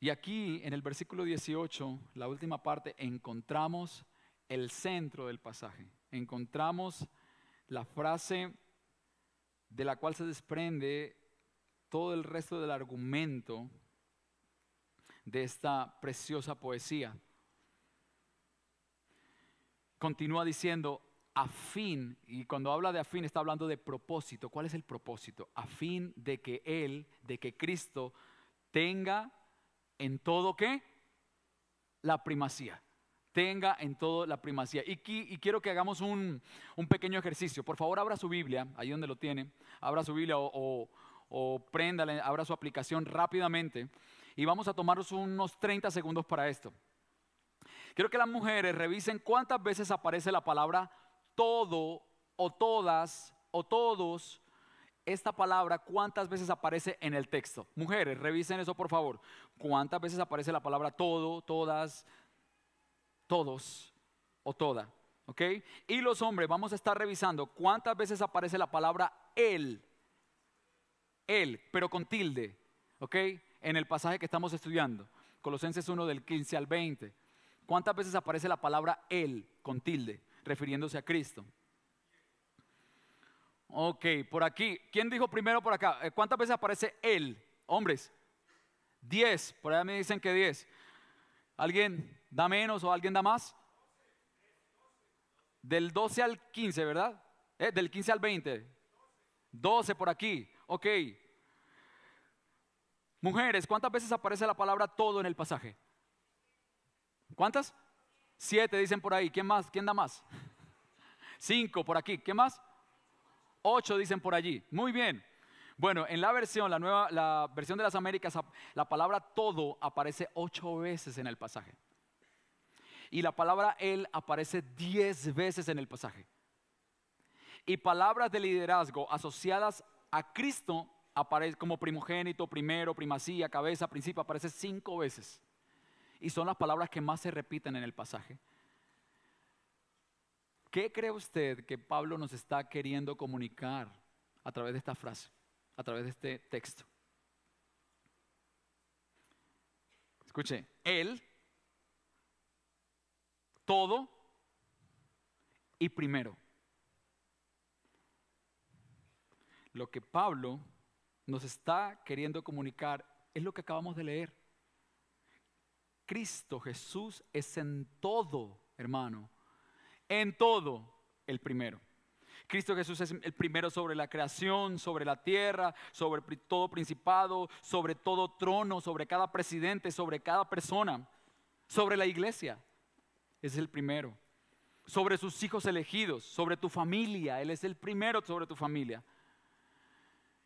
Y aquí en el versículo 18, la última parte, encontramos el centro del pasaje. Encontramos la frase de la cual se desprende todo el resto del argumento de esta preciosa poesía continúa diciendo, a fin, y cuando habla de a fin está hablando de propósito. ¿Cuál es el propósito? A fin de que Él, de que Cristo tenga en todo qué? La primacía. Tenga en todo la primacía. Y, quiero que hagamos un, pequeño ejercicio. Por favor, abra su Biblia, ahí donde lo tiene. Abra su Biblia o, o, o préndale, abra su aplicación rápidamente. Y vamos a tomarnos unos 30 segundos para esto. Quiero que las mujeres revisen cuántas veces aparece la palabra todo o todas o todos. Esta palabra, ¿cuántas veces aparece en el texto? Mujeres, revisen eso por favor. ¿Cuántas veces aparece la palabra todo, todas, todos o toda? ¿Ok? Y los hombres, vamos a estar revisando cuántas veces aparece la palabra él. Él, pero con tilde. ¿Ok? En el pasaje que estamos estudiando. Colosenses 1 del 15 al 20. ¿Cuántas veces aparece la palabra Él con tilde, refiriéndose a Cristo? Ok, por aquí. ¿Quién dijo primero por acá? Eh, ¿Cuántas veces aparece Él? Hombres. Diez. Por allá me dicen que diez. ¿Alguien da menos o alguien da más? Del 12 al 15, ¿verdad? Eh, del 15 al 20. 12 por aquí. Ok. Mujeres, ¿cuántas veces aparece la palabra todo en el pasaje? ¿Cuántas? Siete dicen por ahí. ¿Quién más? ¿Quién da más? Cinco por aquí. ¿Qué más? Ocho dicen por allí. Muy bien. Bueno, en la versión, la nueva, la versión de las Américas, la palabra todo aparece ocho veces en el pasaje. Y la palabra él aparece diez veces en el pasaje. y palabras de liderazgo asociadas a Cristo aparece como primogénito, primero, primacía, cabeza, principio, aparece cinco veces. Y son las palabras que más se repiten en el pasaje. ¿Qué cree usted que Pablo nos está queriendo comunicar a través de esta frase, a través de este texto? Escuche, Él, todo y primero. Lo que Pablo nos está queriendo comunicar es lo que acabamos de leer. Cristo Jesús es en todo, hermano, en todo el primero. Cristo Jesús es el primero sobre la creación, sobre la tierra, sobre todo principado, sobre todo trono, sobre cada presidente, sobre cada persona, sobre la iglesia. Es el primero. Sobre sus hijos elegidos, sobre tu familia. Él es el primero sobre tu familia.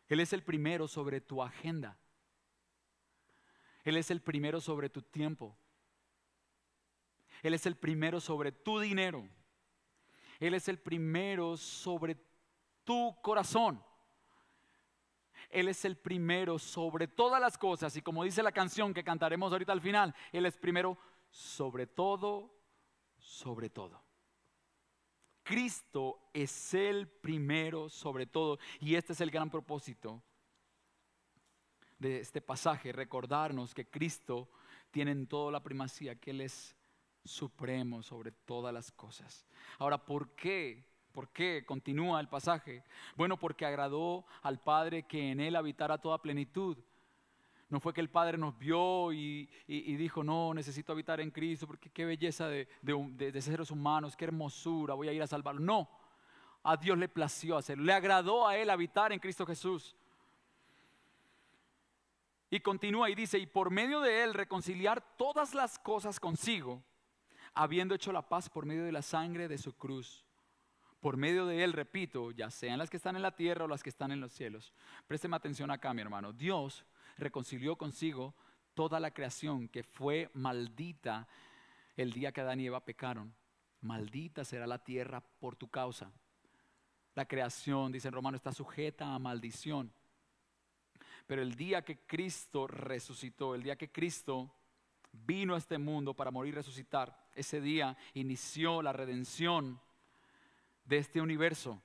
Él es el primero sobre tu agenda. Él es el primero sobre tu tiempo. Él es el primero sobre tu dinero. Él es el primero sobre tu corazón. Él es el primero sobre todas las cosas. Y como dice la canción que cantaremos ahorita al final, Él es primero sobre todo, sobre todo. Cristo es el primero sobre todo. Y este es el gran propósito de este pasaje, recordarnos que Cristo tiene en todo la primacía, que Él es supremo sobre todas las cosas. Ahora, ¿por qué? ¿Por qué continúa el pasaje? Bueno, porque agradó al Padre que en Él habitara toda plenitud. No fue que el Padre nos vio y, dijo, no, necesito habitar en Cristo, porque qué belleza de, de, seres humanos, qué hermosura, voy a ir a salvarlo. No, a Dios le plació hacerlo, le agradó a Él habitar en Cristo Jesús. Y continúa y dice, y por medio de Él reconciliar todas las cosas consigo, habiendo hecho la paz por medio de la sangre de su cruz. Por medio de Él, repito, ya sean las que están en la tierra o las que están en los cielos. Présteme atención acá, mi hermano. Dios reconcilió consigo toda la creación que fue maldita el día que Adán y Eva pecaron. Maldita será la tierra por tu causa. La creación, dice en Romano, está sujeta a maldición. Pero el día que Cristo resucitó, el día que Cristo vino a este mundo para morir y resucitar, ese día inició la redención de este universo.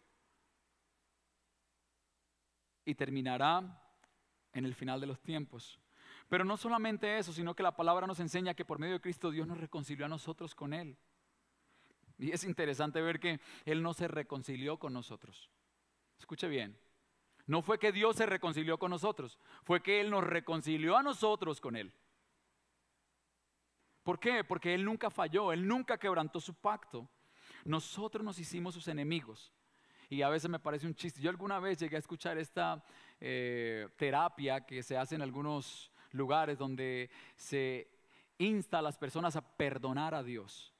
Y terminará en el final de los tiempos. Pero no solamente eso, sino que la palabra nos enseña que por medio de Cristo Dios nos reconcilió a nosotros con Él. Y es interesante ver que Él no se reconcilió con nosotros. Escuche bien, no fue que Dios se reconcilió con nosotros, fue que Él nos reconcilió a nosotros con Él. ¿Por qué? Porque Él nunca falló, Él nunca quebrantó su pacto. Nosotros nos hicimos sus enemigos. Y a veces me parece un chiste. Yo alguna vez llegué a escuchar esta eh, terapia que se hace en algunos lugares donde se insta a las personas a perdonar a Dios.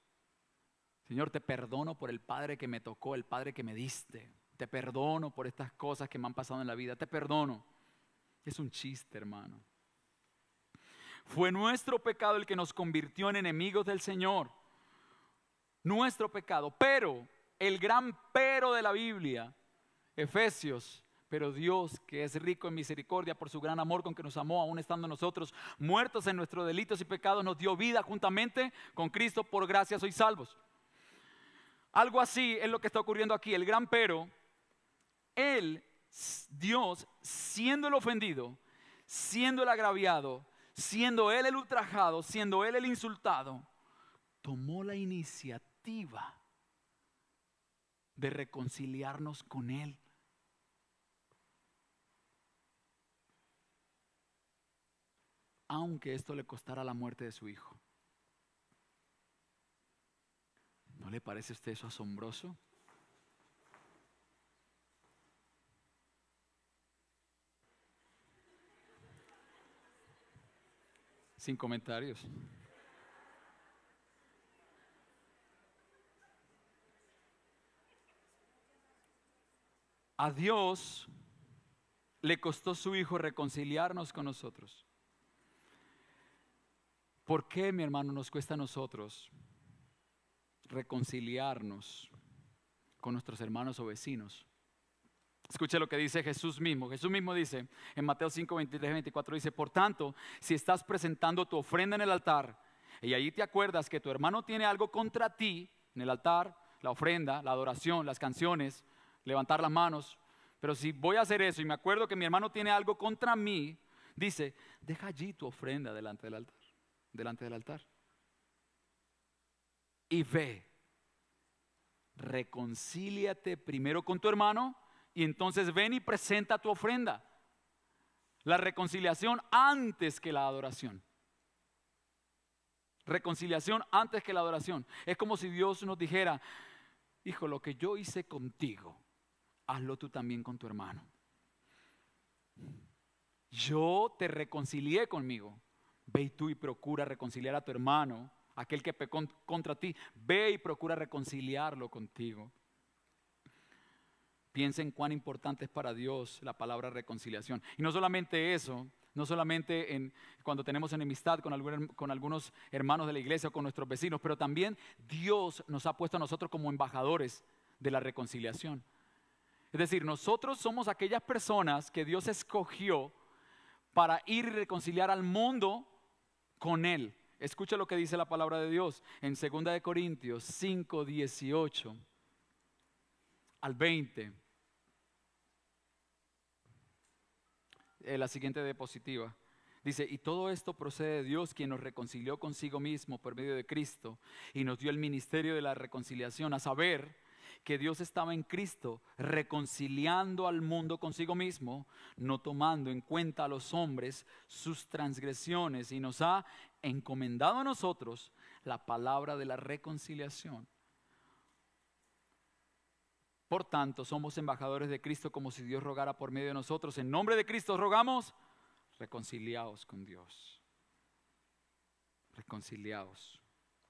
Señor, te perdono por el Padre que me tocó, el Padre que me diste. Te perdono por estas cosas que me han pasado en la vida. Te perdono. Es un chiste, hermano. Fue nuestro pecado el que nos convirtió en enemigos del Señor. Nuestro pecado. Pero, el gran pero de la Biblia, Efesios pero Dios, que es rico en misericordia por su gran amor con que nos amó, aún estando nosotros muertos en nuestros delitos y pecados, nos dio vida juntamente con Cristo. Por gracia sois salvos. Algo así es lo que está ocurriendo aquí. El gran pero, Él, Dios, siendo el ofendido, siendo el agraviado, siendo Él el ultrajado, siendo Él el insultado, tomó la iniciativa de reconciliarnos con Él aunque esto le costara la muerte de su hijo. ¿No le parece a usted eso asombroso? Sin comentarios. A Dios le costó su Hijo reconciliarnos con nosotros. ¿Por qué, mi hermano, nos cuesta a nosotros reconciliarnos con nuestros hermanos o vecinos? Escuche lo que dice Jesús mismo. Jesús mismo dice en Mateo 5, 23, 24, dice, por tanto, si estás presentando tu ofrenda en el altar y allí te acuerdas que tu hermano tiene algo contra ti, en el altar, la ofrenda, la adoración, las canciones, levantar las manos, pero si voy a hacer eso y me acuerdo que mi hermano tiene algo contra mí, dice, deja allí tu ofrenda delante del altar, delante del altar. Y ve, reconcíliate primero con tu hermano y entonces ven y presenta tu ofrenda. La reconciliación antes que la adoración. Reconciliación antes que la adoración. Es como si Dios nos dijera, hijo, lo que yo hice contigo, hazlo tú también con tu hermano. Yo te reconcilié conmigo. Ve y tú y procura reconciliar a tu hermano, aquel que pecó contra ti. Ve y procura reconciliarlo contigo. Piensen cuán importante es para Dios la palabra reconciliación. Y no solamente eso, no solamente en, cuando tenemos enemistad con, con algunos hermanos de la iglesia o con nuestros vecinos, pero también Dios nos ha puesto a nosotros como embajadores de la reconciliación. Es decir, nosotros somos aquellas personas que Dios escogió para ir y reconciliar al mundo con Él. Escucha lo que dice la palabra de Dios en 2 de Corintios 5, 18 al 20. Eh, la siguiente diapositiva. Dice, y todo esto procede de Dios, quien nos reconcilió consigo mismo por medio de Cristo y nos dio el ministerio de la reconciliación, a saber que Dios estaba en Cristo reconciliando al mundo consigo mismo, no tomando en cuenta a los hombres sus transgresiones y nos ha encomendado a nosotros la palabra de la reconciliación. Por tanto, somos embajadores de Cristo como si Dios rogara por medio de nosotros. En nombre de Cristo rogamos, reconciliados con Dios. Reconciliados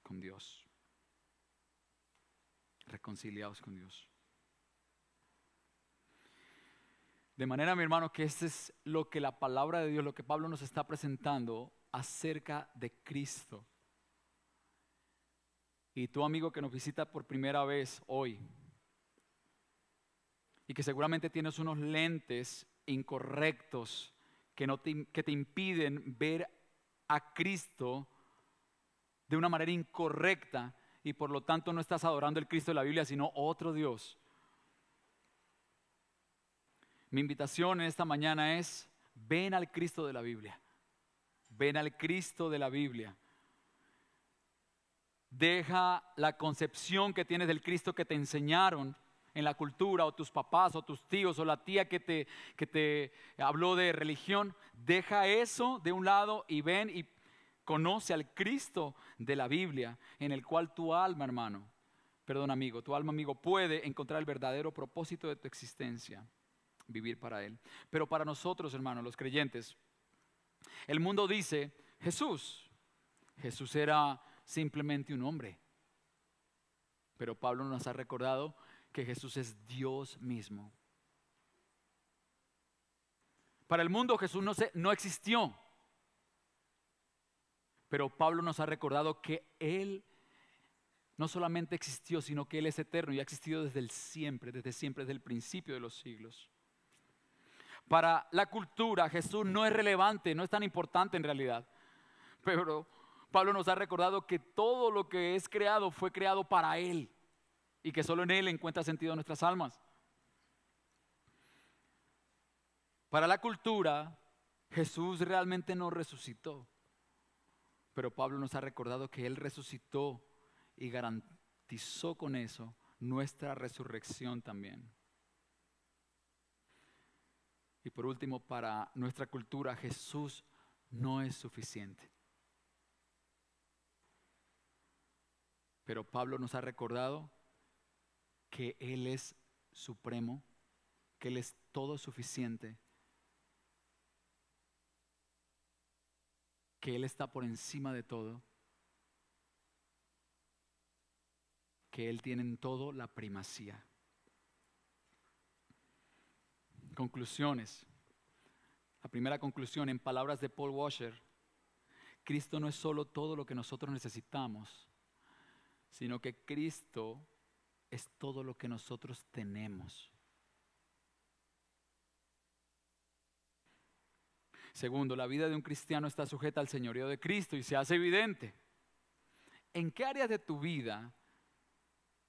con Dios. Reconciliados con Dios. De manera, mi hermano, que este es lo que la palabra de Dios, lo que Pablo nos está presentando acerca de Cristo. Y tu amigo que nos visita por primera vez hoy, y que seguramente tienes unos lentes incorrectos que, no te, que te impiden ver a Cristo de una manera incorrecta y por lo tanto no estás adorando el Cristo de la Biblia, sino otro Dios. Mi invitación en esta mañana es, ven al Cristo de la Biblia, ven al Cristo de la Biblia. Deja la concepción que tienes del Cristo que te enseñaron en la cultura, o tus papás, o tus tíos, o la tía que te, que te habló de religión, deja eso de un lado y ven y conoce al Cristo de la Biblia, en el cual tu alma, hermano, perdón amigo, tu alma amigo puede encontrar el verdadero propósito de tu existencia, vivir para Él. Pero para nosotros, hermanos, los creyentes, el mundo dice, Jesús, Jesús era simplemente un hombre. Pero Pablo nos ha recordado que Jesús es Dios mismo. Para el mundo Jesús no, se, no existió, pero Pablo nos ha recordado que Él no solamente existió, sino que Él es eterno y ha existido desde el siempre, desde siempre, desde el principio de los siglos. Para la cultura Jesús no es relevante, no es tan importante en realidad, pero Pablo nos ha recordado que todo lo que es creado fue creado para Él y que solo en Él encuentra sentido nuestras almas. Para la cultura, Jesús realmente no resucitó, pero Pablo nos ha recordado que Él resucitó y garantizó con eso nuestra resurrección también. Y por último, para nuestra cultura, Jesús no es suficiente. Pero Pablo nos ha recordado que Él es supremo, que Él es todo suficiente, que Él está por encima de todo, que Él tiene en todo la primacía. Conclusiones. La primera conclusión en palabras de Paul Washer, Cristo no es solo todo lo que nosotros necesitamos, sino que Cristo es todo lo que nosotros tenemos. Segundo, la vida de un cristiano está sujeta al señorío de Cristo y se hace evidente. ¿En qué áreas de tu vida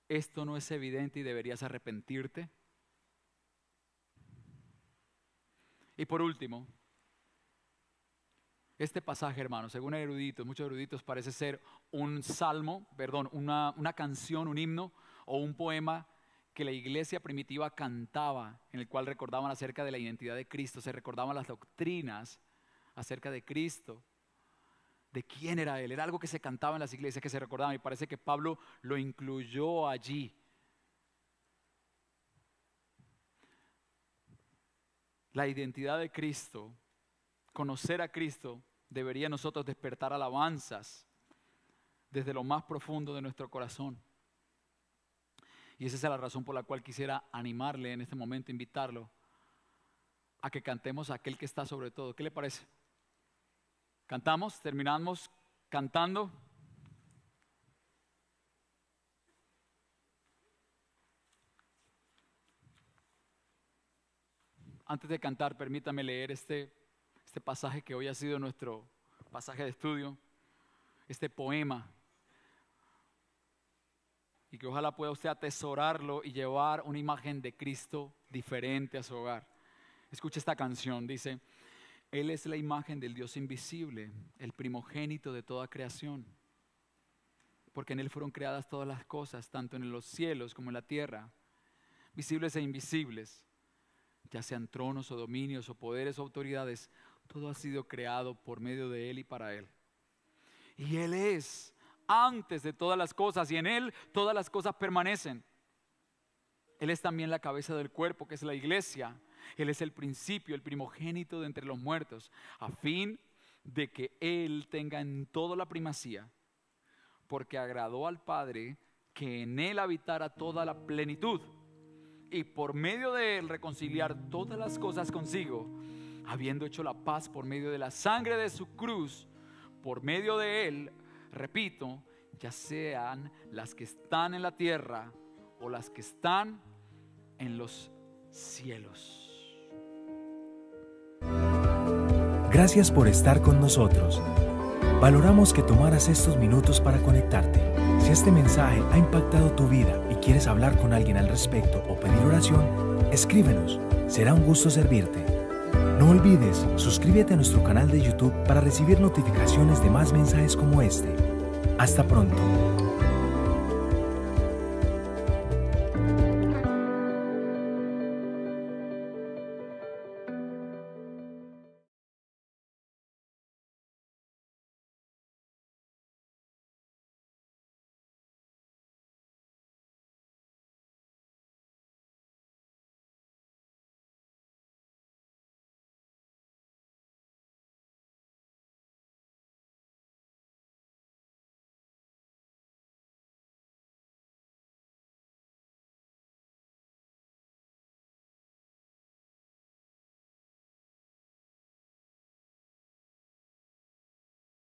esto no es evidente y deberías arrepentirte? Y por último, este pasaje, hermano, según eruditos, muchos eruditos, parece ser un salmo, perdón, una, una canción, un himno o un poema que la iglesia primitiva cantaba, en el cual recordaban acerca de la identidad de Cristo, se recordaban las doctrinas acerca de Cristo, de quién era Él. Era algo que se cantaba en las iglesias, que se recordaban, y parece que Pablo lo incluyó allí. La identidad de Cristo, conocer a Cristo, debería nosotros despertar alabanzas desde lo más profundo de nuestro corazón. Y esa es la razón por la cual quisiera animarle en este momento, invitarlo a que cantemos a aquel que está sobre todo. ¿Qué le parece? Cantamos, terminamos cantando. Antes de cantar, permítame leer este, este pasaje que hoy ha sido nuestro pasaje de estudio, este poema y que ojalá pueda usted atesorarlo y llevar una imagen de Cristo diferente a su hogar. Escuche esta canción, dice, Él es la imagen del Dios invisible, el primogénito de toda creación, porque en Él fueron creadas todas las cosas, tanto en los cielos como en la tierra, visibles e invisibles, ya sean tronos o dominios o poderes o autoridades, todo ha sido creado por medio de Él y para Él. Y Él es antes de todas las cosas y en Él todas las cosas permanecen. Él es también la cabeza del cuerpo, que es la iglesia. Él es el principio, el primogénito de entre los muertos, a fin de que Él tenga en todo la primacía, porque agradó al Padre que en Él habitara toda la plenitud y por medio de Él reconciliar todas las cosas consigo, habiendo hecho la paz por medio de la sangre de su cruz, por medio de Él repito, ya sean las que están en la tierra o las que están en los cielos. Gracias por estar con nosotros. Valoramos que tomaras estos minutos para conectarte. Si este mensaje ha impactado tu vida y quieres hablar con alguien al respecto o pedir oración, escríbenos. Será un gusto servirte. No olvides, suscríbete a nuestro canal de YouTube para recibir notificaciones de más mensajes como este. Hasta pronto.